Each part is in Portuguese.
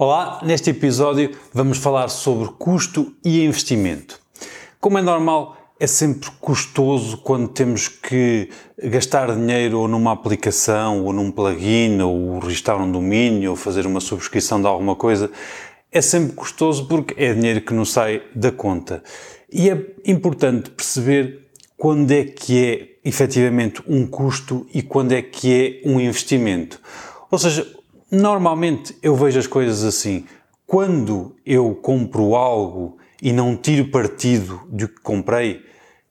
Olá, neste episódio vamos falar sobre custo e investimento. Como é normal, é sempre custoso quando temos que gastar dinheiro ou numa aplicação, ou num plugin, ou registrar um domínio, ou fazer uma subscrição de alguma coisa. É sempre custoso porque é dinheiro que não sai da conta. E é importante perceber quando é que é efetivamente um custo e quando é que é um investimento. Ou seja, normalmente eu vejo as coisas assim. Quando eu compro algo e não tiro partido do que comprei,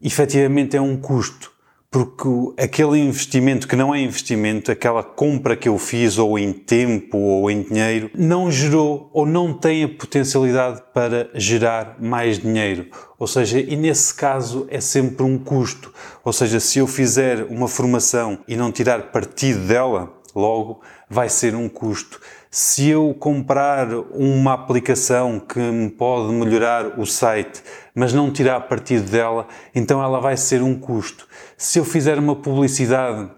efetivamente é um custo porque aquele investimento que não é investimento, aquela compra que eu fiz ou em tempo ou em dinheiro, não gerou ou não tem a potencialidade para gerar mais dinheiro. Ou seja, e nesse caso é sempre um custo. Ou seja, se eu fizer uma formação e não tirar partido dela, logo vai ser um custo. Se eu comprar uma aplicação que me pode melhorar o site, mas não tirar partido dela, então ela vai ser um custo. Se eu fizer uma publicidade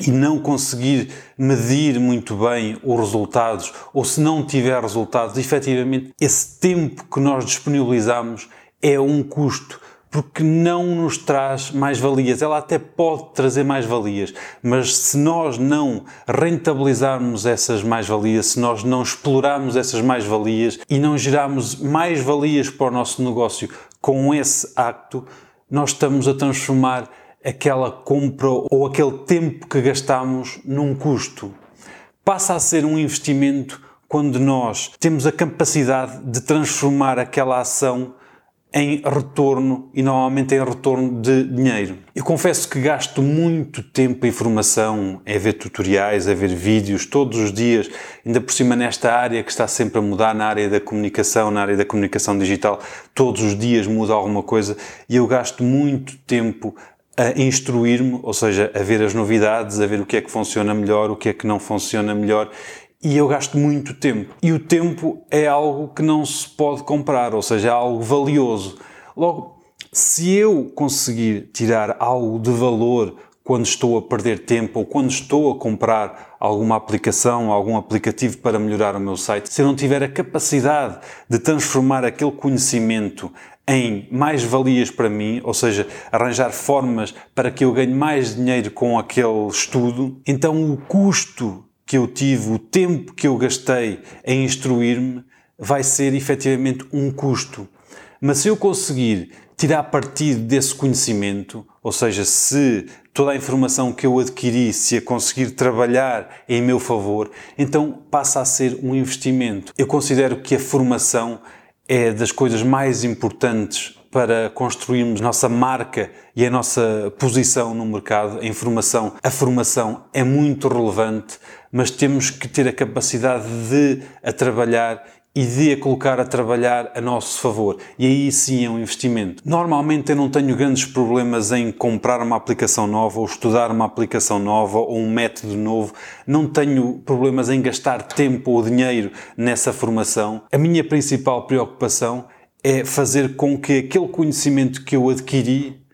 e não conseguir medir muito bem os resultados, ou se não tiver resultados, efetivamente, esse tempo que nós disponibilizamos é um custo porque não nos traz mais valias. Ela até pode trazer mais valias, mas se nós não rentabilizarmos essas mais valias, se nós não explorarmos essas mais valias e não gerarmos mais valias para o nosso negócio com esse acto, nós estamos a transformar aquela compra ou aquele tempo que gastamos num custo. Passa a ser um investimento quando nós temos a capacidade de transformar aquela ação em retorno e normalmente em retorno de dinheiro. Eu confesso que gasto muito tempo em formação, a ver tutoriais, a ver vídeos todos os dias, ainda por cima nesta área que está sempre a mudar, na área da comunicação, na área da comunicação digital, todos os dias muda alguma coisa e eu gasto muito tempo a instruir-me, ou seja, a ver as novidades, a ver o que é que funciona melhor, o que é que não funciona melhor e eu gasto muito tempo. E o tempo é algo que não se pode comprar, ou seja, é algo valioso. Logo, se eu conseguir tirar algo de valor quando estou a perder tempo ou quando estou a comprar alguma aplicação, algum aplicativo para melhorar o meu site, se eu não tiver a capacidade de transformar aquele conhecimento em mais valias para mim, ou seja, arranjar formas para que eu ganhe mais dinheiro com aquele estudo, então o custo que eu tive, o tempo que eu gastei em instruir-me, vai ser efetivamente um custo. Mas se eu conseguir tirar partido desse conhecimento, ou seja, se toda a informação que eu adquiri, se a conseguir trabalhar em meu favor, então passa a ser um investimento. Eu considero que a formação é das coisas mais importantes para construirmos nossa marca e a nossa posição no mercado, a informação, a formação é muito relevante, mas temos que ter a capacidade de a trabalhar e de a colocar a trabalhar a nosso favor. E aí sim é um investimento. Normalmente eu não tenho grandes problemas em comprar uma aplicação nova ou estudar uma aplicação nova ou um método novo. Não tenho problemas em gastar tempo ou dinheiro nessa formação. A minha principal preocupação é fazer com que aquele conhecimento que eu adquiri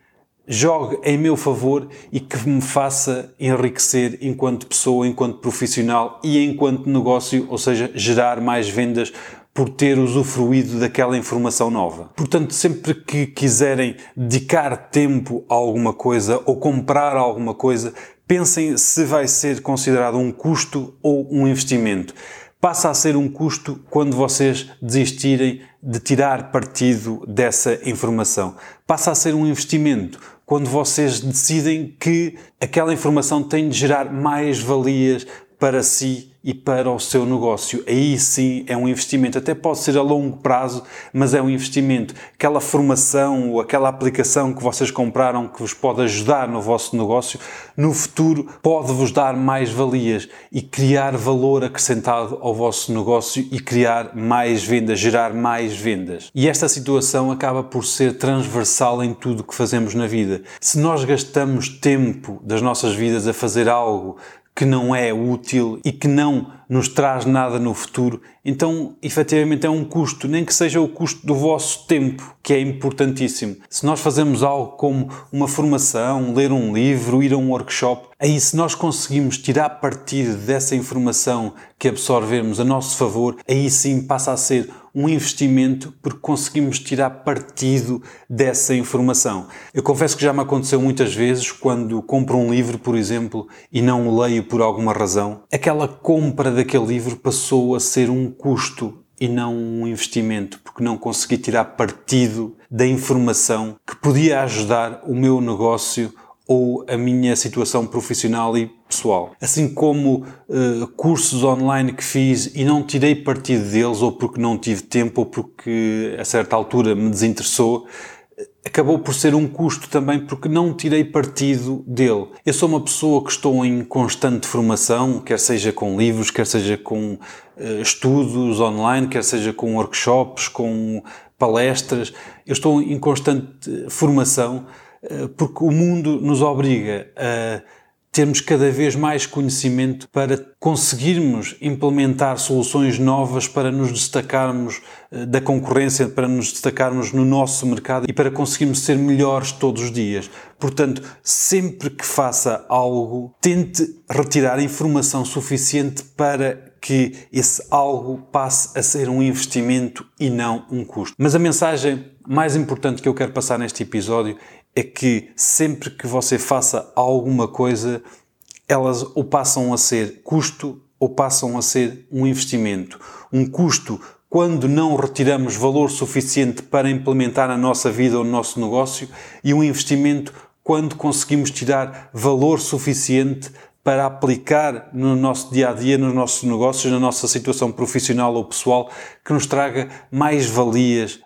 jogue em meu favor e que me faça enriquecer enquanto pessoa, enquanto profissional e enquanto negócio, ou seja, gerar mais vendas por ter usufruído daquela informação nova. Portanto, sempre que quiserem dedicar tempo a alguma coisa ou comprar alguma coisa, pensem se vai ser considerado um custo ou um investimento passa a ser um custo quando vocês desistirem de tirar partido dessa informação. Passa a ser um investimento quando vocês decidem que aquela informação tem de gerar mais valias para si e para o seu negócio. Aí sim é um investimento, até pode ser a longo prazo, mas é um investimento. Aquela formação ou aquela aplicação que vocês compraram que vos pode ajudar no vosso negócio, no futuro pode vos dar mais valias e criar valor acrescentado ao vosso negócio e criar mais vendas, gerar mais vendas. E esta situação acaba por ser transversal em tudo que fazemos na vida. Se nós gastamos tempo das nossas vidas a fazer algo que não é útil e que não nos traz nada no futuro, então efetivamente é um custo, nem que seja o custo do vosso tempo, que é importantíssimo. Se nós fazemos algo como uma formação, ler um livro, ir a um workshop, aí se nós conseguimos tirar partido dessa informação que absorvemos a nosso favor, aí sim passa a ser um investimento porque conseguimos tirar partido dessa informação. Eu confesso que já me aconteceu muitas vezes quando compro um livro, por exemplo, e não o leio por alguma razão, aquela compra daquele livro passou a ser um custo e não um investimento, porque não consegui tirar partido da informação que podia ajudar o meu negócio ou a minha situação profissional e pessoal. Assim como uh, cursos online que fiz e não tirei partido deles, ou porque não tive tempo, ou porque a certa altura me desinteressou, acabou por ser um custo também porque não tirei partido dele. Eu sou uma pessoa que estou em constante formação, quer seja com livros, quer seja com uh, estudos online, quer seja com workshops, com palestras. Eu estou em constante formação eh, porque o mundo nos obriga a termos cada vez mais conhecimento para conseguirmos implementar soluções novas para nos destacarmos eh, da concorrência, para nos destacarmos no nosso mercado e para conseguirmos ser melhores todos os dias. Portanto, sempre que faça algo, tente retirar informação suficiente para que esse algo passe a ser um investimento e não um custo. Mas a mensagem mais importante que eu quero passar neste episódio é que sempre que você faça alguma coisa, elas ou passam a ser custo ou passam a ser um investimento. Um custo quando não retiramos valor suficiente para implementar na nossa vida ou no nosso negócio e um investimento quando conseguimos tirar valor suficiente para aplicar no nosso dia a dia, nos nossos negócios, na nossa situação profissional ou pessoal, que nos traga mais valias